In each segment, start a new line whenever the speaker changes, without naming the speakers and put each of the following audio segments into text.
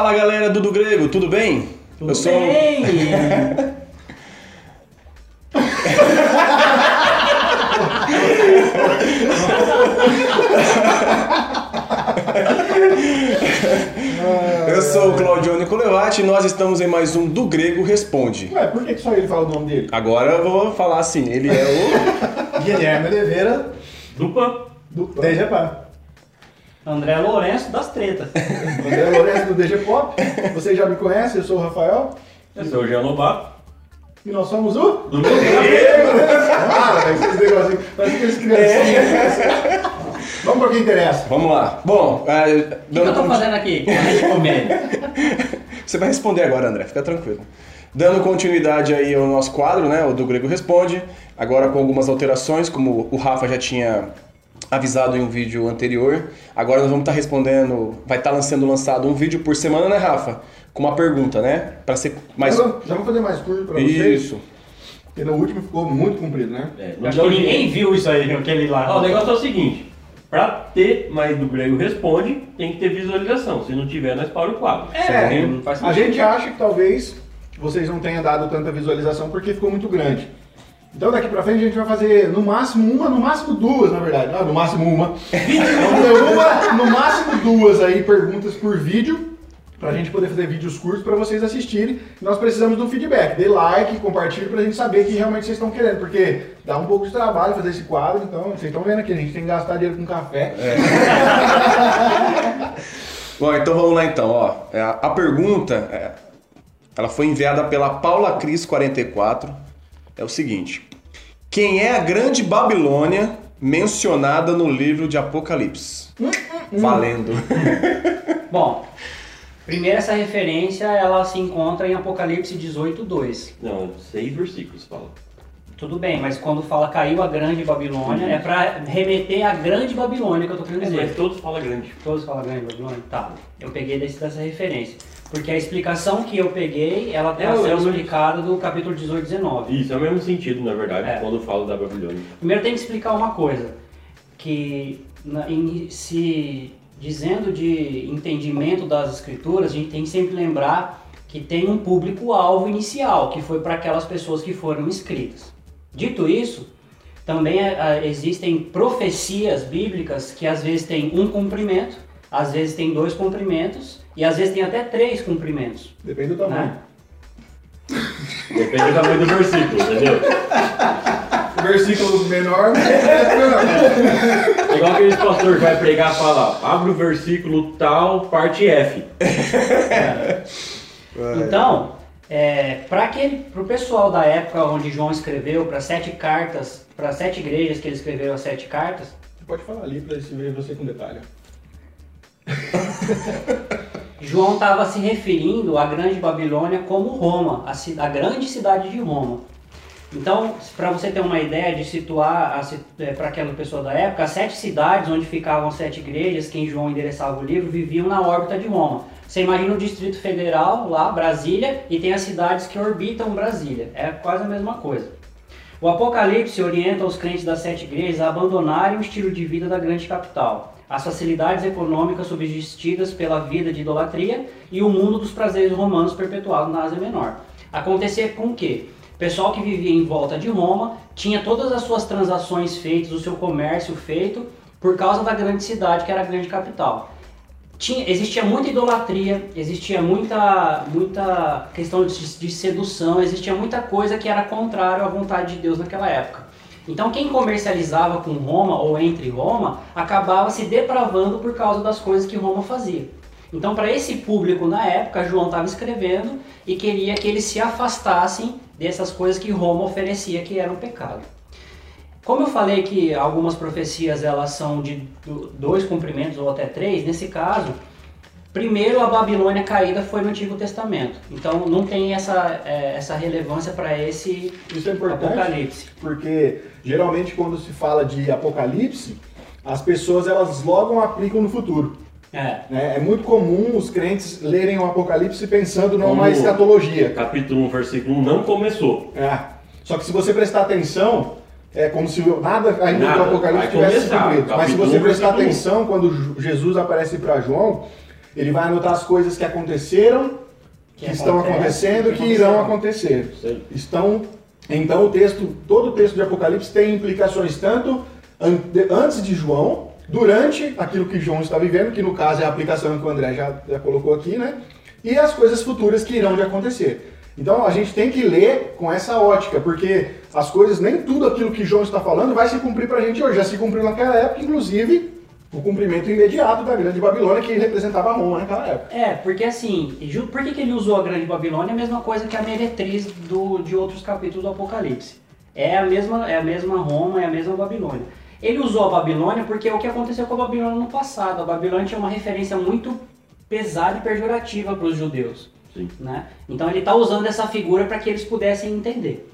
Fala galera do Do Grego, tudo bem?
Tudo bem?
Eu sou o Claudio Nicolevati e nós estamos em mais um Do Grego Responde.
Ué, por que, que só ele fala o nome dele?
Agora eu vou falar assim, ele é o.
Guilherme Oliveira,
Dupla.
do DGPA.
André Lourenço das tretas.
André Lourenço do DG Pop. Vocês já me conhecem, eu sou o Rafael.
Eu sou o Jean Lobato.
E nós somos o...
Do meu grego.
Ah, esses negocinhos. Parece aqueles criancinhas. Vamos para o que interessa.
Vamos lá. Bom, é,
O que, eu tô
conti-
fazendo aqui?
Você vai responder agora, André, fica tranquilo. Dando continuidade aí ao nosso quadro, né, o do Grego Responde, agora com algumas alterações, como o Rafa já tinha avisado em um vídeo anterior. Agora nós vamos estar respondendo, vai estar sendo lançado um vídeo por semana, né, Rafa? Com uma pergunta, né? Para ser mais
Já já vamos fazer mais curto para vocês.
Isso.
Porque no último ficou muito comprido, né?
É,
Acho que ninguém viu isso aí, aquele lá.
Ó, o negócio é o seguinte. Pra ter mais do grego responde, tem que ter visualização. Se não tiver, nós para o quadro.
É,
não faz
a gente acha que talvez vocês não tenham dado tanta visualização porque ficou muito grande. Então daqui pra frente a gente vai fazer no máximo uma, no máximo duas, na verdade. Ah, no máximo uma. Uma, no máximo duas aí perguntas por vídeo. Pra gente poder fazer vídeos curtos pra vocês assistirem. Nós precisamos do feedback. Dê like, compartilhe pra gente saber que realmente vocês estão querendo. Porque dá um pouco de trabalho fazer esse quadro. Então, vocês estão vendo aqui, a gente tem que gastar dinheiro com café.
Bom, então vamos lá então, ó. É, A, a pergunta, é, ela foi enviada pela Paula Cris 44. É o seguinte: Quem é a grande Babilônia mencionada no livro de Apocalipse? Valendo.
Bom, primeiro essa referência ela se encontra em Apocalipse 18, 2.
Não, seis versículos fala.
Tudo bem, mas quando fala caiu a grande Babilônia, é pra remeter à grande Babilônia que eu tô querendo
É,
dizer.
mas todos falam grande.
Todos falam grande Babilônia? Tá. Eu peguei desse, dessa referência. Porque a explicação que eu peguei, ela tá
É,
sendo
é o mesmo-
explicada do capítulo 18, 19.
Isso, é o mesmo sentido, na verdade,
É.
quando falo da Babilônia.
Primeiro tem que explicar uma coisa, que na- em- se dizendo de entendimento das escrituras, a gente tem que sempre lembrar que tem um público-alvo inicial, que foi para aquelas pessoas que foram inscritas. Dito isso, também eh, existem profecias bíblicas que às vezes tem um cumprimento, às vezes tem dois cumprimentos e às vezes tem até três cumprimentos.
Depende do tamanho.
Né?
Depende do tamanho do versículo, entendeu?
Versículo menor, menor.
É igual aqueles pastor que vai pregar e fala, abre o versículo tal, parte F.
Então, é, para o pessoal da época onde João escreveu, para sete cartas, para sete igrejas que ele escreveu as sete cartas,
Você pode falar ali pra se ver você com detalhe.
João estava se referindo à Grande Babilônia como Roma, a, a grande cidade de Roma. Então, para você ter uma ideia de situar para aquela pessoa da época, as sete cidades onde ficavam as sete igrejas, que em João endereçava o livro, viviam na órbita de Roma. Você imagina o Distrito Federal, lá, Brasília, e tem as cidades que orbitam Brasília. É quase a mesma coisa. O Apocalipse orienta os crentes das sete igrejas a abandonarem o estilo de vida da grande capital, as facilidades econômicas subsistidas pela vida de idolatria e o mundo dos prazeres romanos perpetuado na Ásia Menor. Acontecer com o pessoal que vivia em volta de Roma tinha todas as suas transações feitas, o seu comércio feito por causa da grande cidade que era a grande capital tinha, existia muita idolatria, existia muita, muita questão de, de sedução, existia muita coisa que era contrário à vontade de Deus naquela época. Então quem comercializava com Roma ou entre Roma acabava se depravando por causa das coisas que Roma fazia. Então para esse público na época, João estava escrevendo e queria que eles se afastassem dessas coisas que Roma oferecia que eram pecado. Como eu falei que algumas profecias elas são de do- dois cumprimentos ou até três, nesse caso, primeiro a Babilônia caída foi no Antigo Testamento. Então não tem essa, é, essa relevância para esse
Isso é importante.
Apocalipse.
Porque geralmente quando se fala de apocalipse, as pessoas elas logo aplicam no futuro.
É.
né? É muito comum os crentes lerem o apocalipse pensando numa
Como-
escatologia.
Capítulo 1, versículo 1 não começou.
É. Só que se você prestar atenção, é como se nada ainda
Nada.
do apocalipse
Vai
tivesse se
começar.
cumprido. Mas se
Capítulo
você prestar
um.
atenção, quando Jesus aparece para João, Ele vai anotar as coisas que aconteceram, que,
Que
estão
acontece,
acontecendo,
que
que irão acontecer. Estão. Então o texto, todo o texto de Apocalipse tem implicações tanto antes de João, durante aquilo que João está vivendo, que no caso é a aplicação que o André já, já colocou aqui, né? E as coisas futuras que irão de acontecer. Então a gente tem que ler com essa ótica, porque as coisas, nem tudo aquilo que João está falando vai se cumprir pra gente hoje. Já se cumpriu naquela época, inclusive o cumprimento imediato da grande Babilônia que representava Roma naquela época.
É, porque assim, por que, ele usou a Grande Babilônia? A mesma coisa que a meretriz do, de outros capítulos do Apocalipse. É a, mesma, é a mesma Roma, é a mesma Babilônia. Ele usou a Babilônia porque é o que aconteceu com a Babilônia no passado. A Babilônia tinha uma referência muito pesada e pejorativa para os judeus. Né? Então ele está usando essa figura para que eles pudessem entender.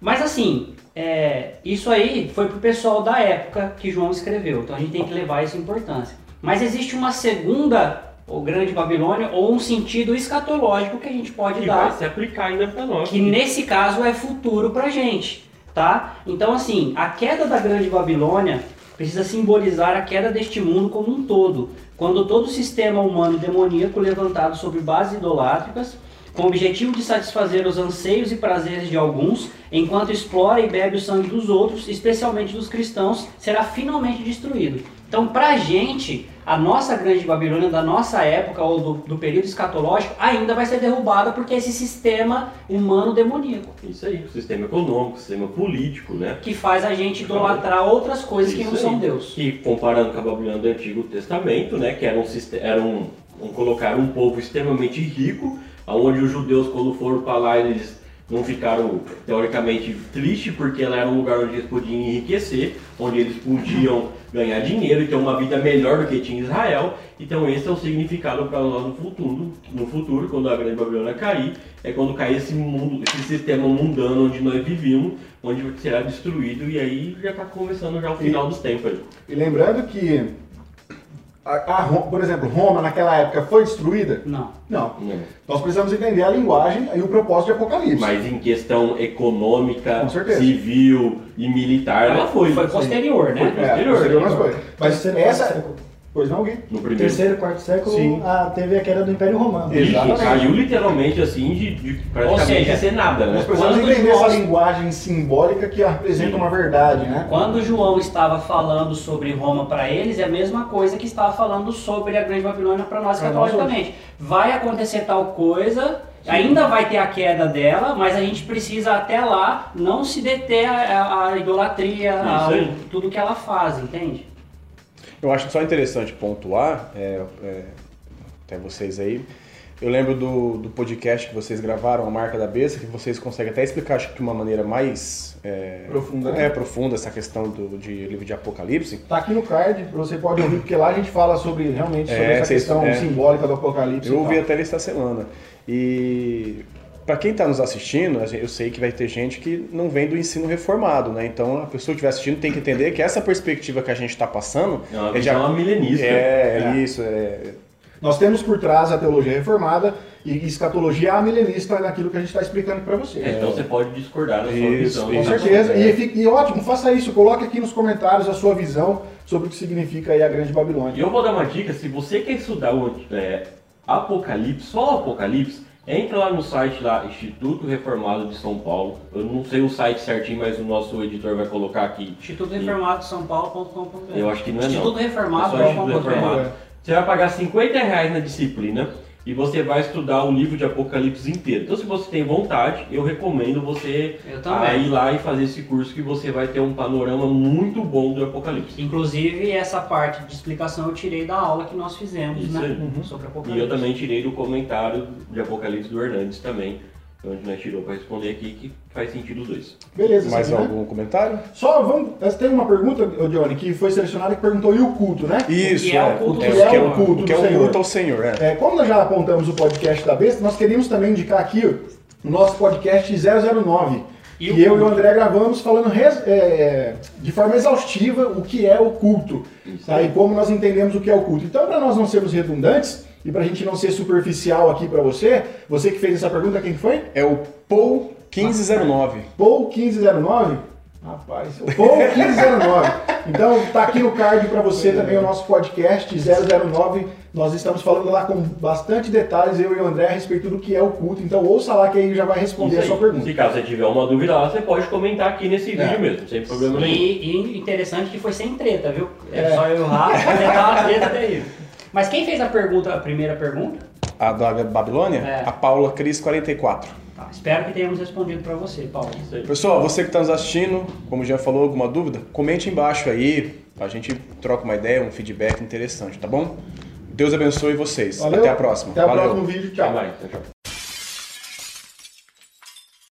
Mas assim, é, isso aí foi pro pessoal da época que João escreveu, então a gente tem que levar isso em importância. Mas existe uma segunda, ou grande Babilônia, ou um sentido escatológico que a gente pode
Que
dar,
vai se aplicar ainda pra nós.
que nesse caso é futuro pra gente, tá? Então assim, a queda da grande Babilônia precisa simbolizar a queda deste mundo como um todo, quando todo o sistema humano demoníaco levantado sobre bases idolátricas, com o objetivo de satisfazer os anseios e prazeres de alguns, enquanto explora e bebe o sangue dos outros, especialmente dos cristãos, será finalmente destruído. Então, pra gente, a nossa grande Babilônia da nossa época ou do, do período escatológico ainda vai ser derrubada porque esse sistema humano demoníaco
Isso aí, o sistema econômico, o sistema político, né?
que faz a gente idolatrar outras coisas que
Isso
não são
aí.
Deus.
Que comparando com a Babilônia do Antigo Testamento, né, que era um, era um, um colocar um povo extremamente rico, aonde os judeus quando foram para lá eles não ficaram teoricamente tristes porque ela era um lugar onde eles podiam enriquecer, onde eles podiam ganhar dinheiro e ter uma vida melhor do que tinha Israel. Então esse é o significado para nós no futuro, no futuro, quando a grande Babilônia cair, é quando cair esse mundo, esse sistema mundano onde nós vivíamos, onde será destruído e aí já está começando já o final dos tempos.
E lembrando que, a, a por exemplo, Roma naquela época foi destruída?
Não.
Não.
Né?
Nós precisamos entender a linguagem e o propósito de Apocalipse.
Mas em questão econômica, civil e militar, ela foi.
Foi posterior, né?
Foi.
É,
posterior,
posterior,
né?
mas foi. Mas essa. Pois não, Gui?
No primeiro.
Terceiro, quarto século,
Sim.
a, teve a queda do Império Romano.
Exatamente.
caiu literalmente assim de, de praticamente
seja,
ser nada, né?
Nós precisamos
Quando
entender
João-
essa linguagem simbólica que representa uma verdade, né?
Quando João estava falando sobre Roma para eles, é a mesma coisa que estava falando sobre a Grande Babilônia para nós
Pra nós.
Vai acontecer tal coisa, ainda vai ter a queda dela, mas a gente precisa até lá não se deter a, a- a idolatria, a- tudo que ela faz, entende?
Eu acho só interessante pontuar, é, é, até vocês aí. Eu lembro do, do podcast que vocês gravaram, A Marca da Besta, que vocês conseguem até explicar, acho que de uma maneira mais é,
Profunda, né?
é, profunda essa questão do de livro de Apocalipse.
Tá aqui no card, você pode ouvir, porque lá a gente fala sobre realmente sobre
É,
essa
vocês-
questão
é.
simbólica do Apocalipse.
Eu ouvi até ele esta semana. E para quem está nos assistindo, eu sei que vai ter gente que não vem do ensino reformado, né? Então a pessoa que estiver assistindo tem que entender que essa perspectiva que a gente está passando
É uma
de
visão
a-
milenista.
É,
É.
isso, é,
Nós temos por trás a teologia reformada e escatologia amilenista naquilo que a gente está explicando para você.
É, então você pode discordar da sua
Isso,
visão.
Com
isso.
certeza.
É.
E, fique- e ótimo, faça isso. Coloque aqui nos comentários a sua visão sobre o que significa aí a Grande
E
Babilônia.
eu vou dar uma dica, se você quer estudar o é, Apocalipse, só o Apocalipse, entra lá no site lá, Instituto Reformado de São Paulo. Eu não sei o site certinho, mas o nosso editor vai colocar aqui.
Instituto Reformado de São Paulo.com.br
Eu acho que não é não.
Instituto
É
Reformado.
só Instituto. Reformado. Você vai pagar 50 reais na disciplina e você vai estudar o livro de Apocalipse inteiro. Então, se você tem vontade, eu recomendo você
Eu
ir lá e fazer esse curso que você vai ter um panorama muito bom do Apocalipse.
Inclusive, essa parte de explicação eu tirei da aula que nós fizemos, né?
Uhum.
Sobre
E
Apocalipse.
eu também tirei do comentário de Apocalipse do Hernandes também, onde nós tirou para responder aqui que faz sentido os dois.
Beleza,
mais
aqui, né?
algum comentário?
Só vamos. Tem uma pergunta, Johnny, que foi selecionada que perguntou e o culto, né?
Isso,
é o culto
o
Senhor?
que é
o
o
culto
o que é o
Senhor.
culto ao Senhor, é.
É, como nós já apontamos o podcast da besta, nós queríamos também indicar aqui o nosso podcast 009.
E
E,
o
eu e o André gravamos falando res- é, de forma exaustiva o que é o culto tá?
aí.
e como nós entendemos o que é o culto. Então, para nós não sermos redundantes e para a gente não ser superficial aqui para você, você que fez essa pergunta, quem que foi?
É o Paul 1509.
Paul 1509. Rapaz, o Paul 1509. Então tá aqui no card para você também o nosso podcast 009. Nós estamos falando lá com bastante detalhes, eu e o André, a respeito do que é o culto. Então ouça lá que aí já vai responder a sua pergunta.
Se caso você tiver uma dúvida lá, você pode comentar aqui nesse vídeo
É.
mesmo, sem problema nenhum.
E, e interessante que foi sem treta, viu? É,
É.
só eu e o Rafa, mas tá uma treta terrível. Mas quem fez a pergunta, a primeira pergunta?
A da Babilônia?
É.
A Paula Cris 44.
Tá, espero que tenhamos respondido para você,
aí.
Pessoal, você que está nos assistindo, como já falou, alguma dúvida? Comente embaixo aí, a gente troca uma ideia, um feedback interessante, tá bom? Deus abençoe vocês.
Valeu.
Até a próxima.
Até o próximo vídeo. Tchau.
Até mais. Tchau, tchau.